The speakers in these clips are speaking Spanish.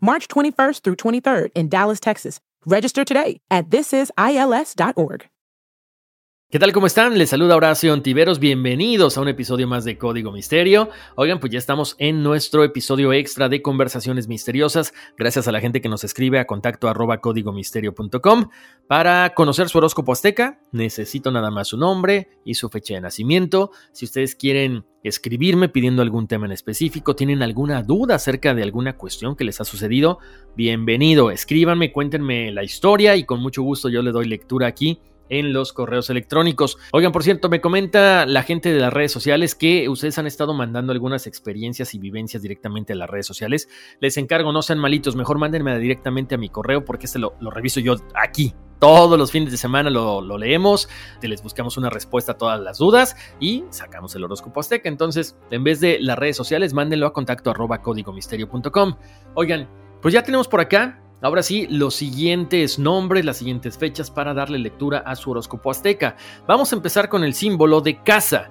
March 21st through 23rd in Dallas, Texas. Register today at thisisils.org. ¿Qué tal? ¿Cómo están? Les saluda Horacio Ontiveros. Bienvenidos a un episodio más de Código Misterio. Oigan, pues ya estamos en nuestro episodio extra de Conversaciones Misteriosas. Gracias a la gente que nos escribe a contacto arroba códigomisterio.com. Para conocer su horóscopo azteca, necesito nada más su nombre y su fecha de nacimiento. Si ustedes quieren escribirme pidiendo algún tema en específico, tienen alguna duda acerca de alguna cuestión que les ha sucedido, bienvenido. Escríbanme, cuéntenme la historia y con mucho gusto yo le doy lectura aquí en los correos electrónicos. Oigan, por cierto, me comenta la gente de las redes sociales que ustedes han estado mandando algunas experiencias y vivencias directamente a las redes sociales. Les encargo, no sean malitos, mejor mándenme directamente a mi correo porque este lo, reviso yo aquí. Todos los fines de semana lo, lo leemos, les buscamos una respuesta a todas las dudas y sacamos el horóscopo azteca. Entonces, en vez de las redes sociales, mándenlo a contacto arroba códigomisterio.com. Oigan, pues ya tenemos por acá Ahora sí, los siguientes nombres, las siguientes fechas para darle lectura a su horóscopo azteca. Vamos a empezar con el símbolo de casa.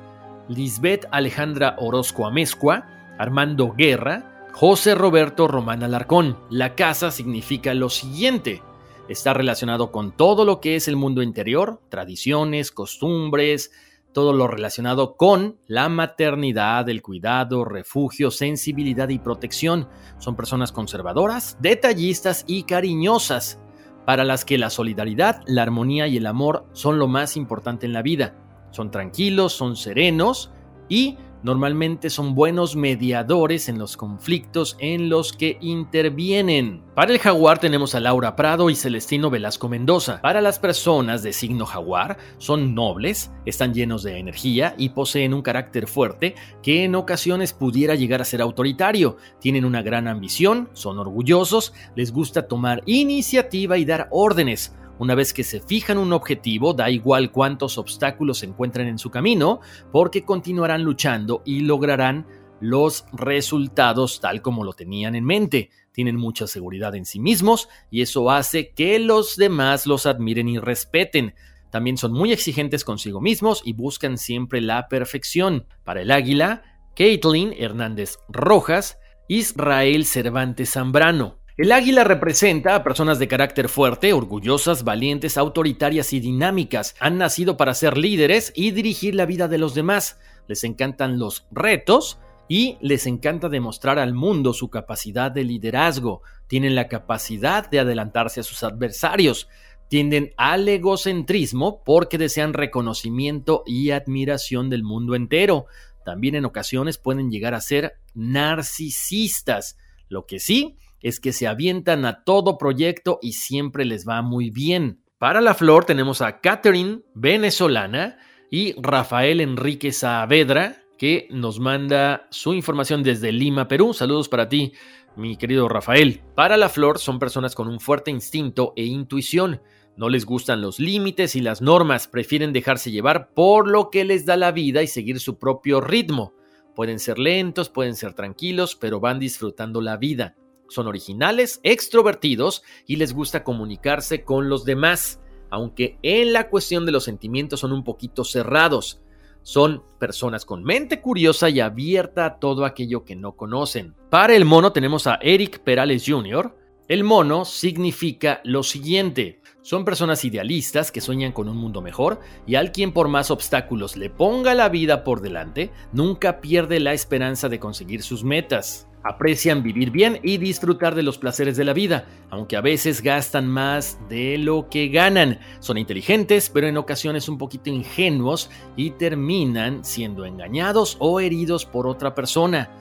Lisbeth Alejandra Orozco Amezcua, Armando Guerra, José Roberto Román Alarcón. La casa significa lo siguiente. Está relacionado con todo lo que es el mundo interior, tradiciones, costumbres, todo lo relacionado con la maternidad, el cuidado, refugio, sensibilidad y protección. Son personas conservadoras, detallistas y cariñosas, para las que la solidaridad, la armonía y el amor son lo más importante en la vida. Son tranquilos, son serenos y normalmente son buenos mediadores en los conflictos en los que intervienen. Para el jaguar tenemos a Laura Prado y Celestino Velasco Mendoza. Para las personas de signo jaguar son nobles, están llenos de energía y poseen un carácter fuerte que en ocasiones pudiera llegar a ser autoritario. Tienen una gran ambición, son orgullosos, les gusta tomar iniciativa y dar órdenes una vez que se fijan un objetivo, da igual cuántos obstáculos se encuentren en su camino, porque continuarán luchando y lograrán los resultados tal como lo tenían en mente. Tienen mucha seguridad en sí mismos y eso hace que los demás los admiren y respeten. También son muy exigentes consigo mismos y buscan siempre la perfección. Para el águila, Caitlin Hernández Rojas, Israel Cervantes Zambrano. El águila representa a personas de carácter fuerte, orgullosas, valientes, autoritarias y dinámicas. Han nacido para ser líderes y dirigir la vida de los demás. Les encantan los retos y les encanta demostrar al mundo su capacidad de liderazgo. Tienen la capacidad de adelantarse a sus adversarios. Tienden al egocentrismo porque desean reconocimiento y admiración del mundo entero. También en ocasiones pueden llegar a ser narcisistas. Lo que sí es que se avientan a todo proyecto y siempre les va muy bien. Para la flor tenemos a Catherine, venezolana, y Rafael Enrique Saavedra, que nos manda su información desde Lima, Perú. Saludos para ti, mi querido Rafael. Para la flor son personas con un fuerte instinto e intuición. No les gustan los límites y las normas, prefieren dejarse llevar por lo que les da la vida y seguir su propio ritmo. Pueden ser lentos, pueden ser tranquilos, pero van disfrutando la vida. Son originales, extrovertidos y les gusta comunicarse con los demás, aunque en la cuestión de los sentimientos son un poquito cerrados. Son personas con mente curiosa y abierta a todo aquello que no conocen. Para el mono tenemos a Eric Perales Jr. El mono significa lo siguiente. Son personas idealistas que sueñan con un mundo mejor y al quien por más obstáculos le ponga la vida por delante, nunca pierde la esperanza de conseguir sus metas. Aprecian vivir bien y disfrutar de los placeres de la vida, aunque a veces gastan más de lo que ganan. Son inteligentes, pero en ocasiones un poquito ingenuos y terminan siendo engañados o heridos por otra persona.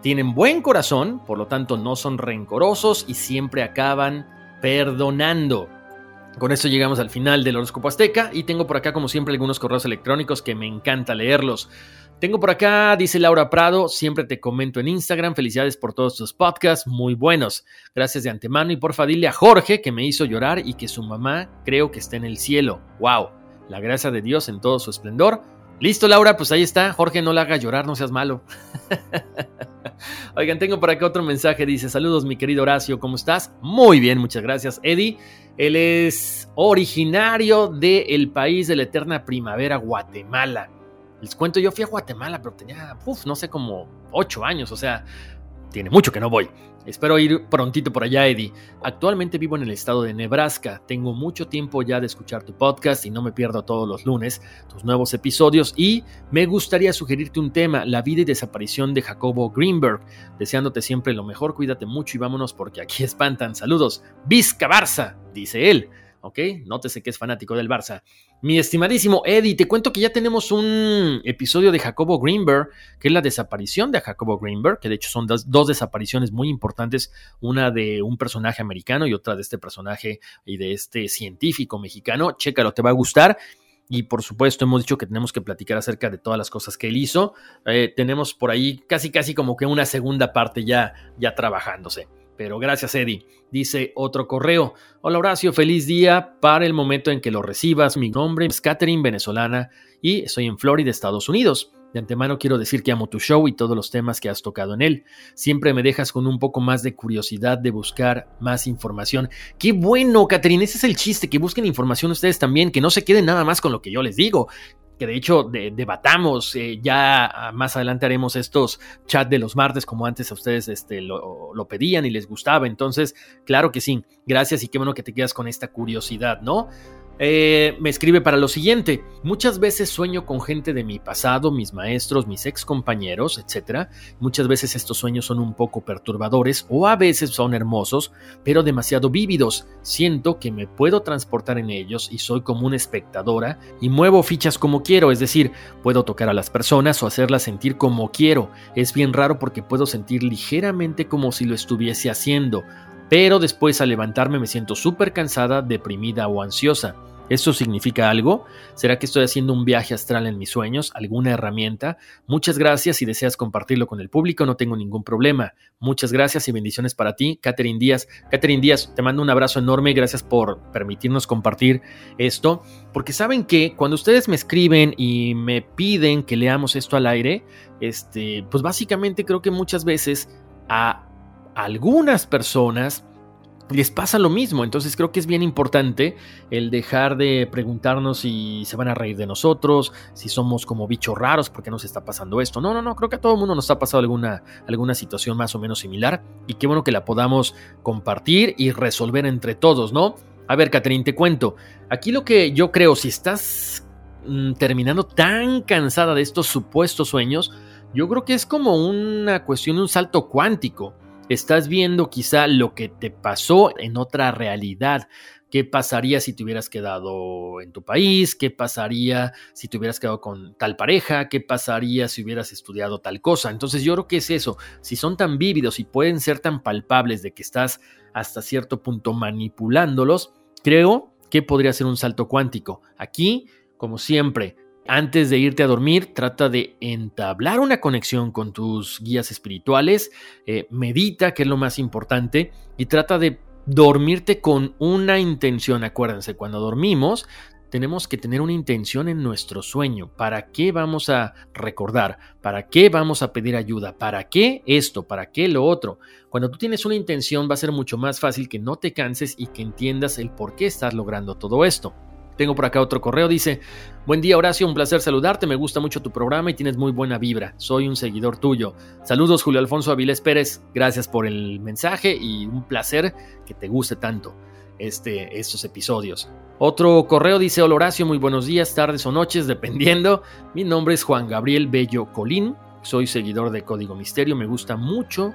Tienen buen corazón, por lo tanto no son rencorosos y siempre acaban perdonando. Con esto llegamos al final del horóscopo azteca y tengo por acá como siempre algunos correos electrónicos que me encanta leerlos. Tengo por acá, dice Laura Prado, siempre te comento en Instagram, felicidades por todos tus podcasts, muy buenos. Gracias de antemano y porfa dile a Jorge que me hizo llorar y que su mamá creo que está en el cielo. ¡Wow! La gracia de Dios en todo su esplendor. Listo, Laura, pues ahí está. Jorge, no la haga llorar, no seas malo. Oigan, tengo por acá otro mensaje, dice, saludos mi querido Horacio, ¿cómo estás? Muy bien, muchas gracias, Eddie. Él es originario del país de la eterna primavera, Guatemala. Les cuento, yo fui a Guatemala, pero tenía, uf, no sé, como ocho años, o sea, tiene mucho que no voy. Espero ir prontito por allá, Eddie. Actualmente vivo en el estado de Nebraska. Tengo mucho tiempo ya de escuchar tu podcast y no me pierdo todos los lunes tus nuevos episodios. Y me gustaría sugerirte un tema, la vida y desaparición de Jacobo Greenberg. Deseándote siempre lo mejor, cuídate mucho y vámonos porque aquí espantan. Saludos. Vizca Barça, dice él. ¿Ok? Nótese que es fanático del Barça. Mi estimadísimo Eddie, te cuento que ya tenemos un episodio de Jacobo Greenberg, que es la desaparición de Jacobo Greenberg, que de hecho son dos, dos, desapariciones muy importantes, una de un personaje americano y otra de este personaje y de este científico mexicano. Chécalo, te va a gustar. Y por supuesto hemos dicho que tenemos que platicar acerca de todas las cosas que él hizo. Eh, tenemos por ahí casi casi como que una segunda parte ya, ya trabajándose. Pero gracias, Eddie. Dice otro correo. Hola Horacio, feliz día para el momento en que lo recibas. Mi nombre es Catherine, venezolana, y estoy en Florida, Estados Unidos. De antemano quiero decir que amo tu show y todos los temas que has tocado en él. Siempre me dejas con un poco más de curiosidad de buscar más información. Qué bueno, Catherine, ese es el chiste, que busquen información ustedes también, que no se queden nada más con lo que yo les digo que de hecho debatamos, eh, ya más adelante haremos estos chats de los martes como antes a ustedes este, lo, lo, pedían y les gustaba, entonces claro que sí, gracias y qué bueno que te quedas con esta curiosidad, ¿no? Eh, me escribe para lo siguiente. Muchas veces sueño con gente de mi pasado, mis maestros, mis ex compañeros, etc. Muchas veces estos sueños son un poco perturbadores o a veces son hermosos, pero demasiado vívidos. Siento que me puedo transportar en ellos y soy como una espectadora y muevo fichas como quiero, es decir, puedo tocar a las personas o hacerlas sentir como quiero. Es bien raro porque puedo sentir ligeramente como si lo estuviese haciendo pero después al levantarme me siento súper cansada, deprimida o ansiosa. ¿Esto significa algo? ¿Será que estoy haciendo un viaje astral en mis sueños? ¿Alguna herramienta? Muchas gracias. Si deseas compartirlo con el público, no tengo ningún problema. Muchas gracias y bendiciones para ti, Catherine Díaz. Catherine Díaz, te mando un abrazo enorme. Gracias por permitirnos compartir esto. Porque saben que cuando ustedes me escriben y me piden que leamos esto al aire, este, pues básicamente creo que muchas veces a algunas personas les pasa lo mismo, entonces creo que es bien importante el dejar de preguntarnos si se van a reír de nosotros, si somos como bichos raros, porque nos está pasando esto. No, no, no, creo que a todo el mundo nos ha pasado alguna, alguna situación más o menos similar y qué bueno que la podamos compartir y resolver entre todos, ¿no? A ver, Catherine, te cuento. Aquí lo que yo creo, si estás mm, terminando tan cansada de estos supuestos sueños, yo creo que es como una cuestión, un salto cuántico Estás viendo quizá lo que te pasó en otra realidad. ¿Qué pasaría si te hubieras quedado en tu país? ¿Qué pasaría si te hubieras quedado con tal pareja? ¿Qué pasaría si hubieras estudiado tal cosa? Entonces yo creo que es eso. Si son tan vívidos y pueden ser tan palpables de que estás hasta cierto punto manipulándolos, creo que podría ser un salto cuántico. Aquí, como siempre, antes de irte a dormir, trata de entablar una conexión con tus guías espirituales, eh, medita, que es lo más importante, y trata de dormirte con una intención. Acuérdense, cuando dormimos, tenemos que tener una intención en nuestro sueño. ¿Para qué vamos a recordar? ¿Para qué vamos a pedir ayuda? ¿Para qué esto? ¿Para qué lo otro? Cuando tú tienes una intención va a ser mucho más fácil que no te canses y que entiendas el por qué estás logrando todo esto. Tengo por acá otro correo, dice, buen día Horacio, un placer saludarte, me gusta mucho tu programa y tienes muy buena vibra, soy un seguidor tuyo. Saludos Julio Alfonso Avilés Pérez, gracias por el mensaje y un placer que te guste tanto este, estos episodios. Otro correo dice, hola Horacio, muy buenos días, tardes o noches, dependiendo. Mi nombre es Juan Gabriel Bello Colín, soy seguidor de Código Misterio, me gusta mucho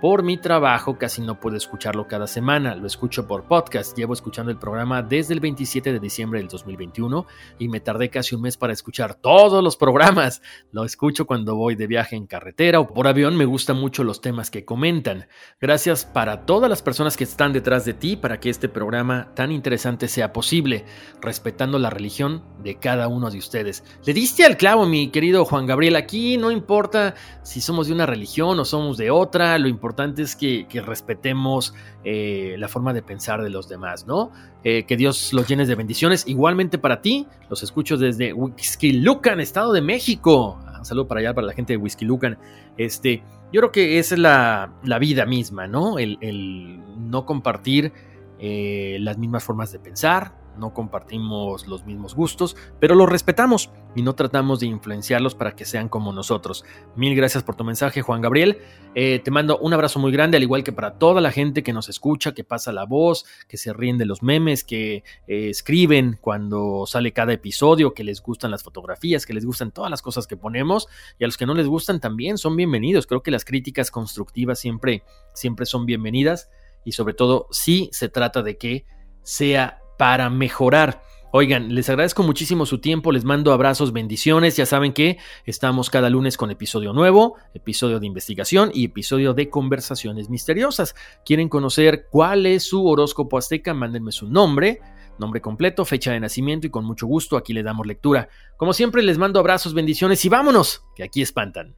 Por mi trabajo casi no puedo escucharlo cada semana, lo escucho por podcast. Llevo escuchando el programa desde el 27 de diciembre del 2021 y me tardé casi un mes para escuchar todos los programas. Lo escucho cuando voy de viaje en carretera o por avión. Me gustan mucho los temas que comentan. Gracias para todas las personas que están detrás de ti para que este programa tan interesante sea posible, respetando la religión de cada uno de ustedes. Le diste al clavo, mi querido Juan Gabriel. Aquí no importa si somos de una religión o somos de otra, lo importante importante es que, respetemos eh, la forma de pensar de los demás, ¿no? Eh, que Dios los llene de bendiciones. Igualmente para ti, los escucho desde Lucan, Estado de México. Un saludo para allá, para la gente de Lucan. Este, yo creo que esa es la, vida misma, ¿no? El, no compartir eh, las mismas formas de pensar, no compartimos los mismos gustos, pero los respetamos y no tratamos de influenciarlos para que sean como nosotros. Mil gracias por tu mensaje, Juan Gabriel. Eh, te mando un abrazo muy grande, al igual que para toda la gente que nos escucha, que pasa la voz, que se ríen de los memes, que eh, escriben cuando sale cada episodio, que les gustan las fotografías, que les gustan todas las cosas que ponemos y a los que no les gustan también son bienvenidos. Creo que las críticas constructivas siempre, siempre son bienvenidas y sobre todo si se trata de que sea para mejorar. Oigan, les agradezco muchísimo su tiempo, les mando abrazos, bendiciones, ya saben que estamos cada lunes con episodio nuevo, episodio de investigación y episodio de conversaciones misteriosas. ¿Quieren conocer cuál es su horóscopo azteca? Mándenme su nombre, nombre completo, fecha de nacimiento y con mucho gusto aquí le damos lectura. Como siempre les mando abrazos, bendiciones y vámonos, que aquí espantan.